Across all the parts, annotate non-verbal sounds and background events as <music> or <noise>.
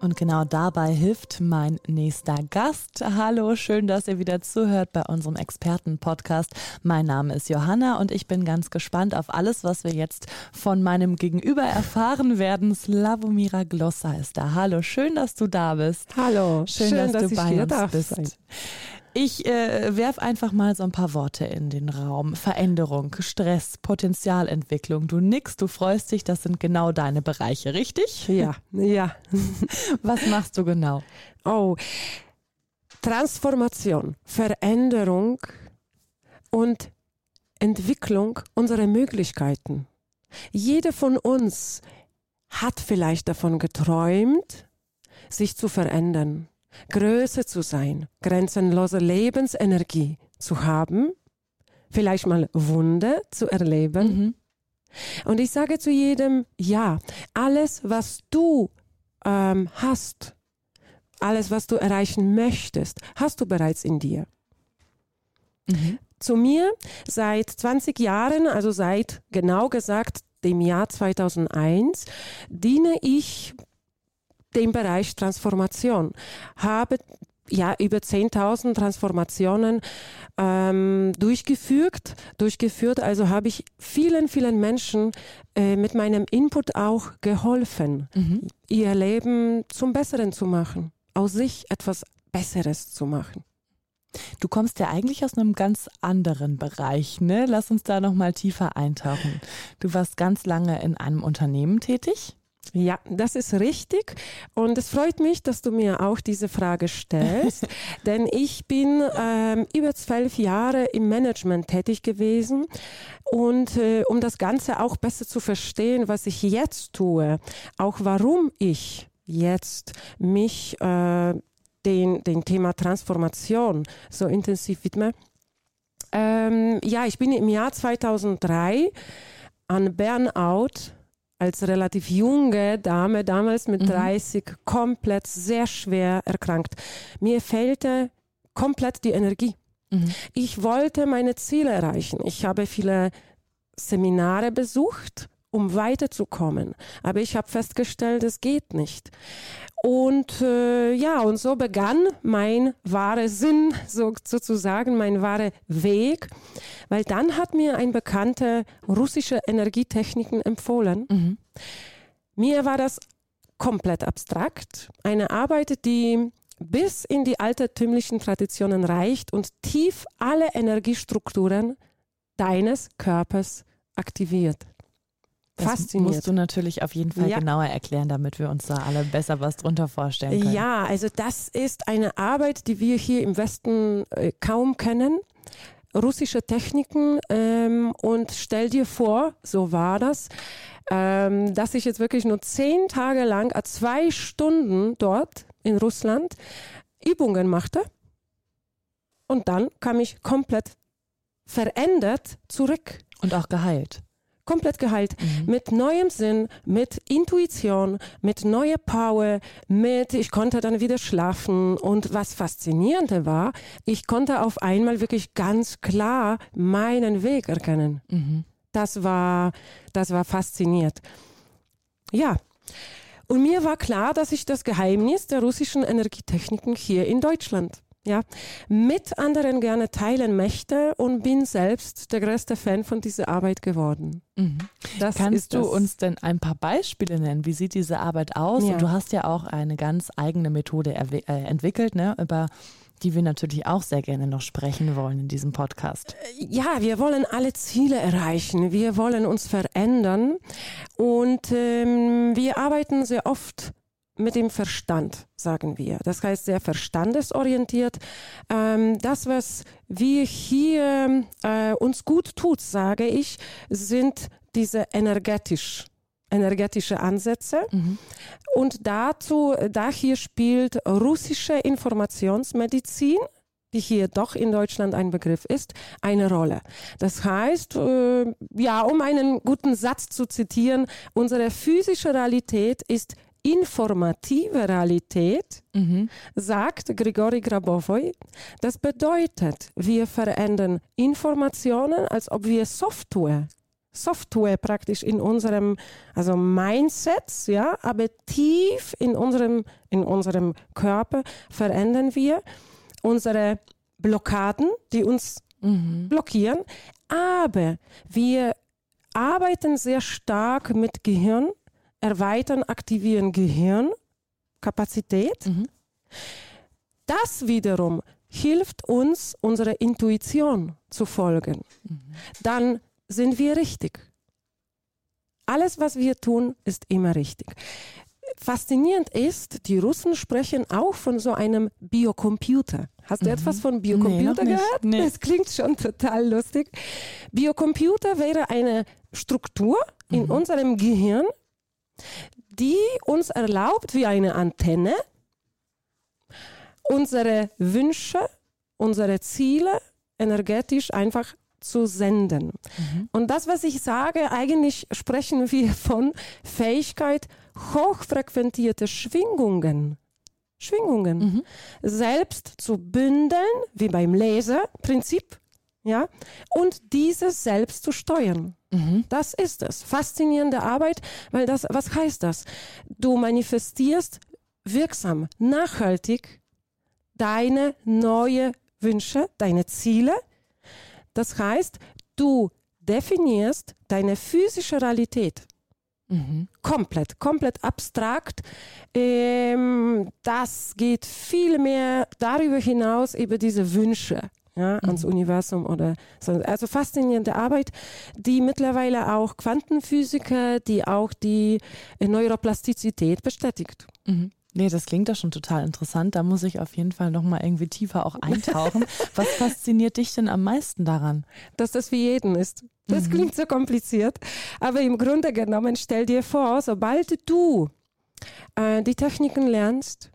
Und genau dabei hilft mein nächster Gast. Hallo, schön, dass ihr wieder zuhört bei unserem Experten-Podcast. Mein Name ist Johanna und ich bin ganz gespannt auf alles, was wir jetzt von meinem Gegenüber erfahren werden. Slavomira Glossa ist da. Hallo, schön, dass du da bist. Hallo, schön, schön dass, dass, du bei uns bist. sein. Ich äh, werf einfach mal so ein paar Worte in den Raum. Veränderung, Stress, Potenzialentwicklung. Du nickst, du freust dich, das sind genau deine Bereiche, richtig? Ja, ja. <laughs> Was machst du genau? Oh, Transformation, Veränderung und Entwicklung unserer Möglichkeiten. Jeder von uns hat vielleicht davon geträumt, sich zu verändern, größer zu sein, grenzenlose Lebensenergie zu haben, vielleicht mal Wunder zu erleben. Mhm. Und ich sage zu jedem, ja, alles, was du ähm, hast, alles, was du erreichen möchtest, hast du bereits in dir. Mhm. Zu mir seit 20 Jahren, also seit genau gesagt dem Jahr 2001, diene ich dem Bereich Transformation, habe ja über 10.000 Transformationen ähm, durchgeführt, durchgeführt. Also habe ich vielen, vielen Menschen äh, mit meinem Input auch geholfen, Mhm. ihr Leben zum Besseren zu machen, aus sich etwas Besseres zu machen. Du kommst ja eigentlich aus einem ganz anderen Bereich, ne? Lass uns da noch mal tiefer eintauchen. Du warst ganz lange in einem Unternehmen tätig. Ja, das ist richtig. Und es freut mich, dass du mir auch diese Frage stellst, <laughs> denn ich bin ähm, über zwölf Jahre im Management tätig gewesen. Und äh, um das Ganze auch besser zu verstehen, was ich jetzt tue, auch warum ich jetzt mich äh, den, den Thema Transformation so intensiv widme. Ähm, ja, ich bin im Jahr 2003 an Burnout als relativ junge Dame, damals mit Mhm. 30, komplett sehr schwer erkrankt. Mir fehlte komplett die Energie. Mhm. Ich wollte meine Ziele erreichen. Ich habe viele Seminare besucht, um weiterzukommen. Aber ich habe festgestellt, es geht nicht. Und äh, ja, und so begann mein wahrer Sinn, so, sozusagen mein wahrer Weg, weil dann hat mir ein Bekannter russische Energietechniken empfohlen. Mhm. Mir war das komplett abstrakt. Eine Arbeit, die bis in die altertümlichen Traditionen reicht und tief alle Energiestrukturen deines Körpers aktiviert. Das musst du natürlich auf jeden Fall Ja. genauer erklären, damit wir uns da alle besser was drunter vorstellen können. Ja, also das ist eine Arbeit, die wir hier im Westen äh, kaum kennen. Russische Techniken ähm, und stell dir vor, so war das, ähm, dass ich jetzt wirklich nur zehn Tage lang, äh, zwei Stunden dort in Russland Übungen machte und dann kam ich komplett verändert zurück, Und auch geheilt. Komplett geheilt Mhm. mit neuem Sinn, mit Intuition, mit neuer Power, mit ich konnte dann wieder schlafen und was faszinierende war, ich konnte auf einmal wirklich ganz klar meinen Weg erkennen. Mhm. Das war das war fasziniert. Ja. Und mir war klar, dass ich das Geheimnis der russischen Energietechniken hier in Deutschland ja, mit anderen gerne teilen möchte und bin selbst der größte Fan von dieser Arbeit geworden. Mhm. Das Kannst du das. uns denn ein paar Beispiele nennen? Wie sieht diese Arbeit aus? Ja. Und du hast ja auch eine ganz eigene Methode äh, entwickelt, ne? über die wir natürlich auch sehr gerne noch sprechen wollen in diesem Podcast. Ja, wir wollen alle Ziele erreichen. Wir wollen uns verändern. Und ähm, wir arbeiten sehr oft mit dem Verstand, sagen wir. Das heißt sehr verstandesorientiert. Ähm, das, was wir hier äh, uns gut tut, sage ich, sind diese energetisch energetische Ansätze. Mhm. Und dazu, da hier spielt russische Informationsmedizin die hier doch in Deutschland ein Begriff ist, eine Rolle. Das heißt, äh, ja, um einen guten Satz zu zitieren, unsere physische Realität ist informative Realität, mhm. sagt Grigori Grabovoi. Das bedeutet, wir verändern Informationen, als ob wir Software Software praktisch in unserem also Mindset, ja, aber tief in unserem in unserem Körper verändern wir unsere Blockaden, die uns mhm. blockieren, aber wir arbeiten sehr stark mit Gehirn, erweitern, aktivieren Gehirnkapazität. Mhm. Das wiederum hilft uns, unserer Intuition zu folgen. Mhm. Dann sind wir richtig. Alles, was wir tun, ist immer richtig. Faszinierend ist, die Russen sprechen auch von so einem Biocomputer. Hast du mhm. etwas von Biocomputer nee, gehört? Nee. Das klingt schon total lustig. Biocomputer wäre eine Struktur in mhm. unserem Gehirn, die uns erlaubt, wie eine Antenne, unsere Wünsche, unsere Ziele energetisch einfach zu senden. Mhm. Und das, was ich sage, eigentlich sprechen wir von Fähigkeit, hochfrequentierte Schwingungen, Schwingungen mhm. selbst zu bündeln, wie beim Laserprinzip, ja, und diese selbst zu steuern. Mhm. Das ist es. Faszinierende Arbeit, weil das, was heißt das? Du manifestierst wirksam, nachhaltig deine neue Wünsche, deine Ziele. Das heißt, du definierst deine physische Realität. Mhm. Komplett, komplett abstrakt. Ähm, das geht viel mehr darüber hinaus, über diese Wünsche ja, mhm. ans Universum oder so. Also faszinierende Arbeit, die mittlerweile auch Quantenphysiker, die auch die Neuroplastizität bestätigt. Mhm. Nee, das klingt doch schon total interessant. Da muss ich auf jeden Fall nochmal irgendwie tiefer auch eintauchen. <laughs> Was fasziniert dich denn am meisten daran? Dass das für jeden ist. Das mhm. klingt so kompliziert. Aber im Grunde genommen, stell dir vor, sobald du äh, die Techniken lernst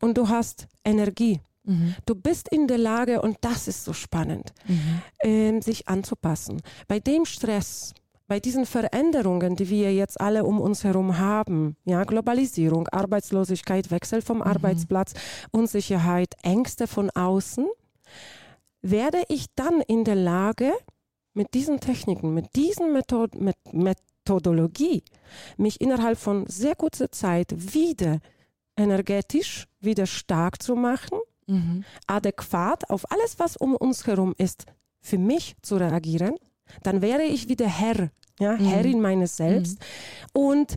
und du hast Energie, Mhm. Du bist in der Lage, und das ist so spannend, mhm. äh, sich anzupassen. Bei dem Stress, bei diesen Veränderungen, die wir jetzt alle um uns herum haben, ja, Globalisierung, Arbeitslosigkeit, Wechsel vom mhm. Arbeitsplatz, Unsicherheit, Ängste von außen, werde ich dann in der Lage, mit diesen Techniken, mit diesen Method mit Methodologie, mich innerhalb von sehr kurzer Zeit wieder energetisch wieder stark zu machen mhm. adäquat auf alles, was um uns herum ist, für mich zu reagieren, dann wäre ich wieder Herr, ja, mhm. Herrin meines Selbst. Mhm. Und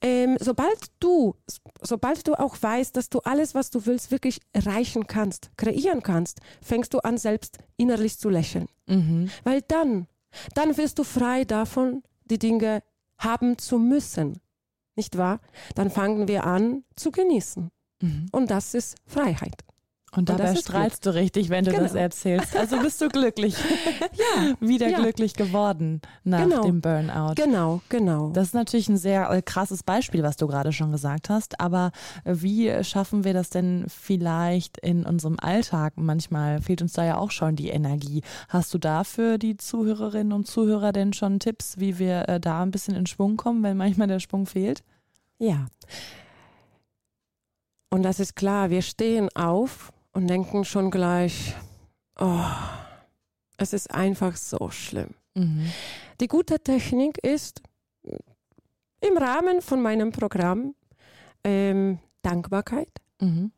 ähm, sobald du, sobald du auch weißt, dass du alles, was du willst, wirklich erreichen kannst, kreieren kannst, fängst du an, selbst innerlich zu lächeln. Mhm. Weil dann, dann wirst du frei davon, die Dinge haben zu müssen. Nicht wahr? Dann fangen wir an zu genießen. Mhm. Und das ist Freiheit. Und dabei und strahlst gut. du richtig, wenn du genau. das erzählst. Also bist du glücklich. <laughs> ja. Wieder ja. glücklich geworden nach genau. dem Burnout. Genau, genau. Das ist natürlich ein sehr äh, krasses Beispiel, was du gerade schon gesagt hast. Aber äh, wie schaffen wir das denn vielleicht in unserem Alltag? Manchmal fehlt uns da ja auch schon die Energie. Hast du da für die Zuhörerinnen und Zuhörer denn schon Tipps, wie wir äh, da ein bisschen in Schwung kommen, wenn manchmal der Schwung fehlt? Ja. Und das ist klar, wir stehen auf und denken schon gleich, oh, es ist einfach so schlimm. Mhm. Die gute Technik ist im Rahmen von meinem Programm ähm, Dankbarkeit. Mhm.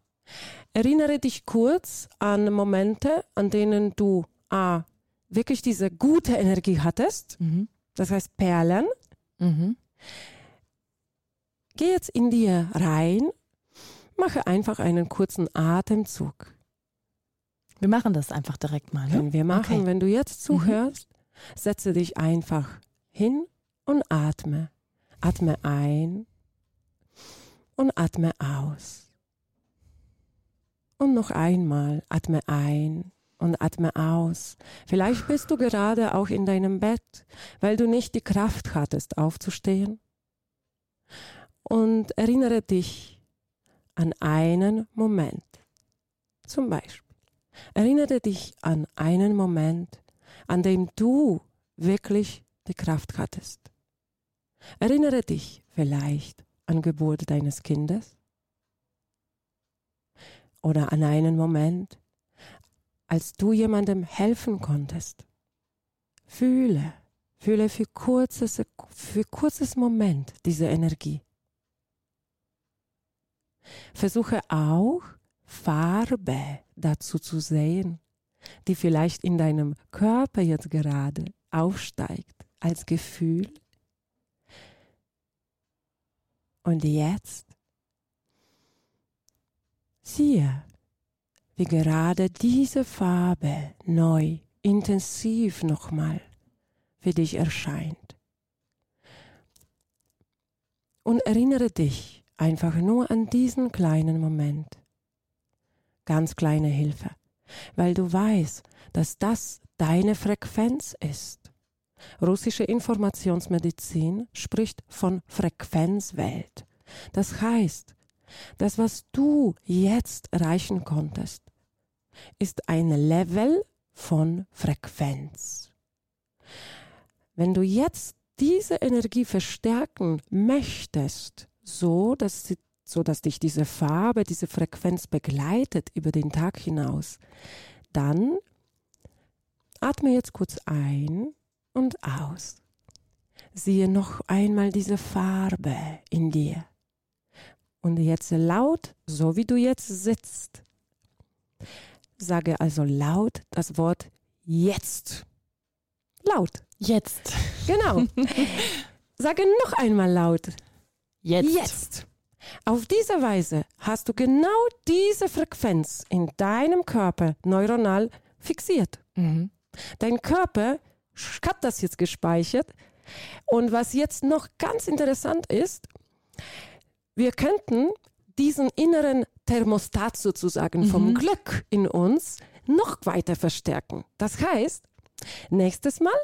Erinnere dich kurz an Momente, an denen du A, wirklich diese gute Energie hattest, mhm. das heißt Perlen. Mhm. Geh jetzt in dir rein Mache einfach einen kurzen Atemzug. Wir machen das einfach direkt mal. Ne? Wir machen. Okay. Wenn du jetzt zuhörst, mhm. setze dich einfach hin und atme. Atme ein und atme aus. Und noch einmal atme ein und atme aus. Vielleicht bist du gerade auch in deinem Bett, weil du nicht die Kraft hattest, aufzustehen. Und erinnere dich an einen Moment. Zum Beispiel, Erinnere dich an einen Moment, an dem du wirklich die Kraft hattest. Erinnere dich vielleicht an Geburt deines Kindes oder an einen Moment, als du jemandem helfen konntest. Fühle, fühle für kurzes, für kurzes Moment diese Energie. Versuche auch Farbe dazu zu sehen, die vielleicht in deinem Körper jetzt gerade aufsteigt als Gefühl. Und jetzt siehe, wie gerade diese Farbe neu, intensiv nochmal für dich erscheint. Und erinnere dich einfach nur an diesen kleinen Moment. Ganz kleine Hilfe, weil du weißt, dass das deine Frequenz ist. Russische Informationsmedizin spricht von Frequenzwelt. Das heißt, das, was du jetzt erreichen konntest, ist ein Level von Frequenz. Wenn du jetzt diese Energie verstärken möchtest, so dass, sie, so dass dich diese Farbe, diese Frequenz begleitet über den Tag hinaus, dann atme jetzt kurz ein und aus. Siehe noch einmal diese Farbe in dir. Und jetzt laut, so wie du jetzt sitzt. Sage also laut das Wort jetzt. Laut. Jetzt. Genau. <laughs> Sage noch einmal laut. Jetzt. Jetzt. Auf diese Weise hast du genau diese Frequenz in deinem Körper neuronal fixiert. Mhm. Dein Körper hat das jetzt gespeichert. Und was jetzt noch ganz interessant ist, wir könnten diesen inneren Thermostat sozusagen Mhm. vom Glück in uns noch weiter verstärken. Das heißt, nächstes Mal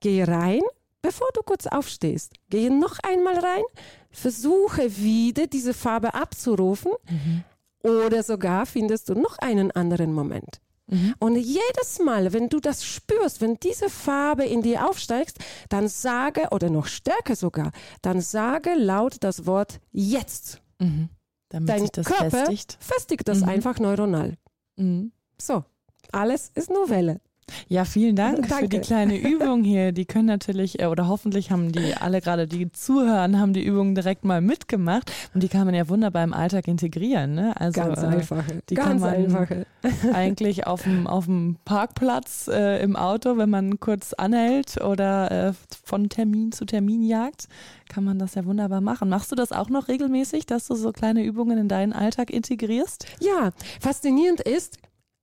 geh rein, bevor du kurz aufstehst. Gehe noch einmal rein, versuche wieder diese Farbe abzurufen Mhm. oder sogar findest du noch einen anderen Moment. Mhm. Und jedes Mal, wenn du das spürst, wenn diese Farbe in dir aufsteigt, dann sage, oder noch stärker sogar, dann sage laut das Wort jetzt. Mhm. Damit Dein das Körper festigt. festigt das Mhm. einfach neuronal. Mhm. So, alles ist nur Welle. Ja, vielen Dank <laughs> für Danke. die kleine <laughs> Übung hier. Die können natürlich, äh, oder hoffentlich haben die alle gerade, die zuhören, haben die Übung direkt mal mitgemacht. Und die kann man ja wunderbar im Alltag integrieren. Ne? Also, Ganz äh, einfache. die ganz kann man- einfache. <laughs> eigentlich auf dem, auf dem Parkplatz äh, im Auto, wenn man kurz anhält oder äh, von Termin zu Termin jagt, kann man das ja wunderbar machen. Machst du das auch noch regelmäßig, dass du so kleine Übungen in deinen Alltag integrierst? Ja, faszinierend ist,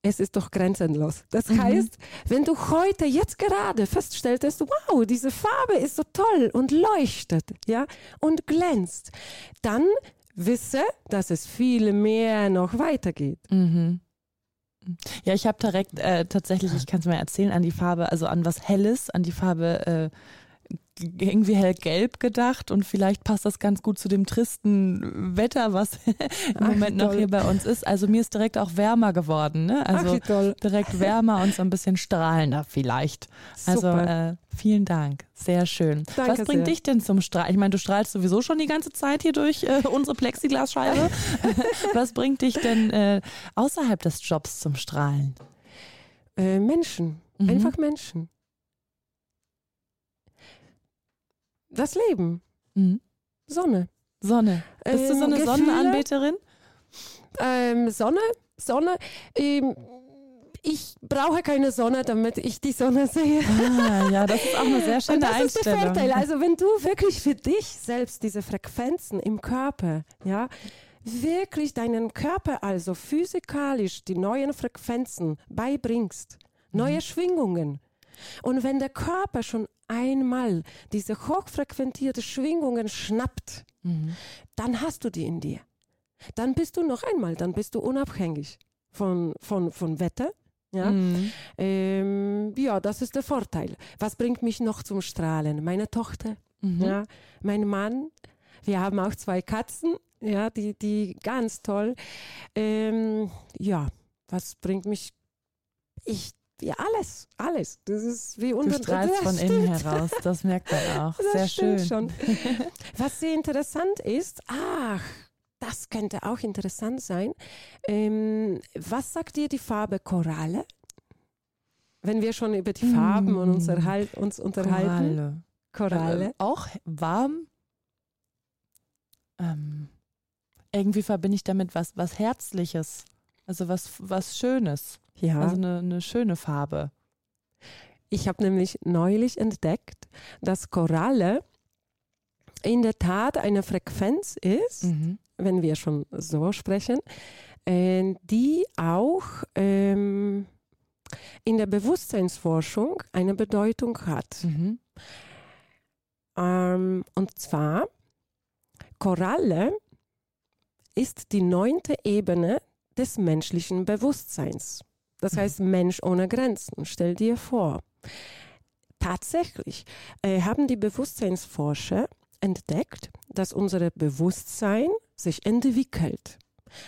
es ist doch grenzenlos. Das Mhm. heißt, wenn du heute, jetzt gerade feststellst, wow, diese Farbe ist so toll und leuchtet, ja, und glänzt, dann wisse, dass es viel mehr noch weitergeht. Mhm. Ja, ich habe direkt äh, tatsächlich, ich kann es mir erzählen, an die Farbe, also an was Helles, an die Farbe äh, irgendwie hellgelb gedacht und vielleicht passt das ganz gut zu dem tristen Wetter, was <laughs> im Ach, Moment noch toll. hier bei uns ist. Also mir ist direkt auch wärmer geworden, ne? Ach, Also toll. direkt wärmer und so ein bisschen strahlender vielleicht. Also äh, vielen Dank, sehr schön. Danke Was bringt sehr. dich denn zum Strahlen? Ich meine, du strahlst sowieso schon die ganze Zeit hier durch äh, unsere Plexiglasscheibe. <laughs> <laughs> Was bringt dich denn äh, außerhalb des Jobs zum Strahlen? Äh, Menschen, Mhm. einfach Menschen. Das Leben, Mhm. Sonne. Sonne. Bist du so Ähm, eine Gefühle? Sonnenanbeterin? Ähm, Sonne, Sonne. Ähm, ich brauche keine Sonne, damit ich die Sonne sehe. Ah, ja, das ist auch eine sehr Und schöne das ist der Einstellung. Vorteil. Also wenn du wirklich für dich selbst diese Frequenzen im Körper, ja, wirklich deinen Körper also physikalisch die neuen Frequenzen beibringst, neue Schwingungen. Und wenn der Körper schon einmal diese hochfrequentierte Schwingungen schnappt, Mhm. dann hast du die in dir. Dann bist du noch einmal, dann bist du unabhängig von, von, von Wetter. Ja? Mhm. Ähm, ja, das ist der Vorteil. Was bringt mich noch zum Strahlen? Meine Tochter, Mhm. ja, mein Mann. Wir haben auch zwei Katzen, ja, die, die ganz toll. Ähm, ja, was bringt mich ich ja, alles, alles. Das ist wie unter Du strahlst von innen heraus, das merkt man <laughs> auch. Das Sehr stimmt schön. Schon. <laughs> Was sehr interessant ist, ach, das könnte auch interessant sein. Ähm, was sagt dir die Farbe Koralle? Wenn wir schon über die Farben und uns, Mm. erhalt, uns unterhalten. Koralle. Koralle. Äh, auch warm. Ähm, irgendwie verbinde ich damit was, was Herzliches. Also was, was Schönes. Ja. Also eine, eine schöne Farbe. Ich habe nämlich neulich entdeckt, dass Koralle in der Tat eine Frequenz ist, Mhm. wenn wir schon so sprechen, äh, die auch ähm, in der Bewusstseinsforschung eine Bedeutung hat. Mhm. Ähm, und zwar, Koralle ist die neunte Ebene des menschlichen Bewusstseins. Das Mhm. heißt Mensch ohne Grenzen. Stell dir vor. Tatsächlich äh, haben die Bewusstseinsforscher entdeckt, dass unser Bewusstsein sich entwickelt.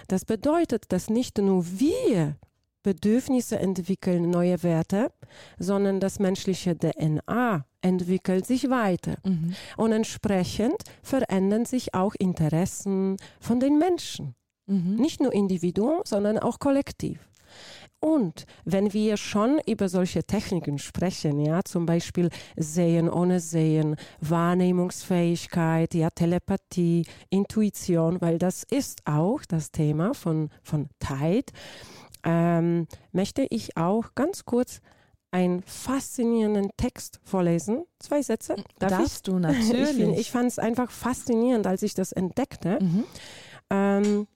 Das bedeutet, dass nicht nur wir Bedürfnisse entwickeln, neue Werte, sondern das menschliche DNA entwickelt sich weiter. Mhm. Und entsprechend verändern sich auch Interessen von den Menschen. Mhm. Nicht nur individuum, sondern auch kollektiv. Und wenn wir schon über solche Techniken sprechen, ja, zum Beispiel Sehen ohne Sehen, Wahrnehmungsfähigkeit, ja, Telepathie, Intuition, weil das ist auch das Thema von, von Tide, ähm, möchte ich auch ganz kurz einen faszinierenden Text vorlesen. Zwei Sätze. Darf ich? Darfst du <laughs> Ich, natürlich. find- ich fand es einfach faszinierend, als ich das entdeckte. mhm. Ähm,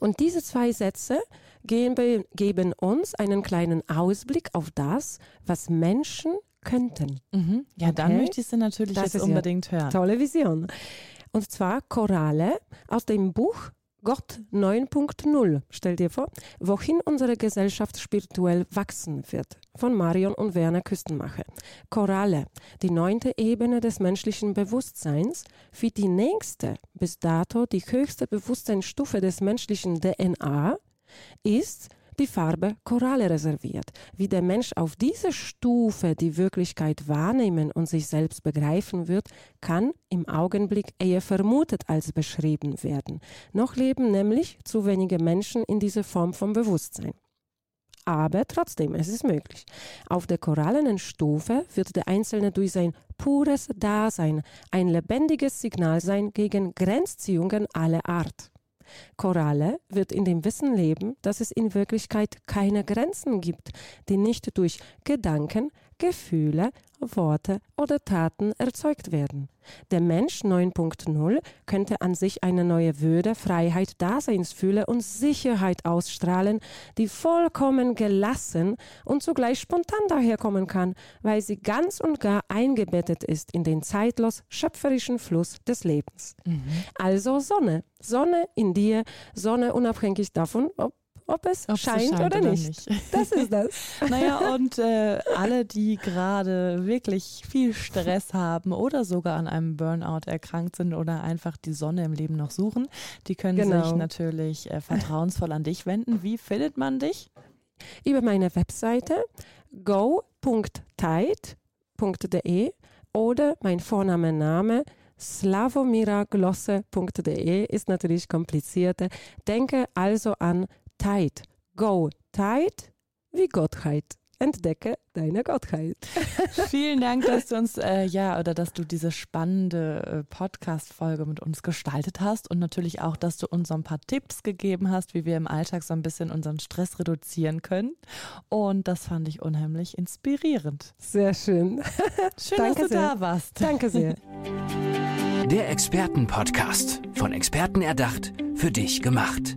und diese zwei Sätze geben, geben uns einen kleinen Ausblick auf das, was Menschen könnten. Mhm. Ja, dann Okay. möchte ich sie natürlich Das jetzt ist ja unbedingt hören. Tolle Vision. Und zwar Koralle aus dem Buch Gott 9.0. Stell dir vor, wohin unsere Gesellschaft spirituell wachsen wird. Von Marion und Werner Küstenmacher. Koralle, die neunte Ebene des menschlichen Bewusstseins, wie die nächste, bis dato die höchste Bewusstseinsstufe des menschlichen DNA, ist die Farbe Koralle reserviert. Wie der Mensch auf diese Stufe die Wirklichkeit wahrnehmen und sich selbst begreifen wird, kann im Augenblick eher vermutet als beschrieben werden. Noch leben nämlich zu wenige Menschen in dieser Form von Bewusstsein. Aber trotzdem, es ist möglich. Auf der korallenen Stufe wird der Einzelne durch sein pures Dasein ein lebendiges Signal sein gegen Grenzziehungen aller Art. Koralle wird in dem Wissen leben, dass es in Wirklichkeit keine Grenzen gibt, die nicht durch Gedanken, Gefühle, Worte oder Taten erzeugt werden. Der Mensch 9.0 könnte an sich eine neue Würde, Freiheit, Daseinsfühle und Sicherheit ausstrahlen, die vollkommen gelassen und zugleich spontan daherkommen kann, weil sie ganz und gar eingebettet ist in den zeitlos schöpferischen Fluss des Lebens. Mhm. Also Sonne. Sonne in dir, Sonne unabhängig davon, ob, ob es Ob sie scheint, oder, nicht. Das ist das. <laughs> Naja, und äh, alle, die gerade wirklich viel Stress haben oder sogar an einem Burnout erkrankt sind oder einfach die Sonne im Leben noch suchen, die können Genau. sich natürlich äh, vertrauensvoll an dich wenden. Wie findet man dich? Über meine Webseite go.tide.de oder mein Vorname, Name slavomiraglose.de ist natürlich komplizierter. Denke also an Tide. Go Tide wie Gottheit. Entdecke deine Gottheit. <laughs> Vielen Dank, dass du uns, äh, ja, oder dass du diese spannende äh, Podcast-Folge mit uns gestaltet hast und natürlich auch, dass du uns so ein paar Tipps gegeben hast, wie wir im Alltag so ein bisschen unseren Stress reduzieren können. Und das fand ich unheimlich inspirierend. Sehr schön. <laughs> Schön, Danke dass du sehr. da warst. Danke sehr. Der Expertenpodcast. Von Experten erdacht, für dich gemacht.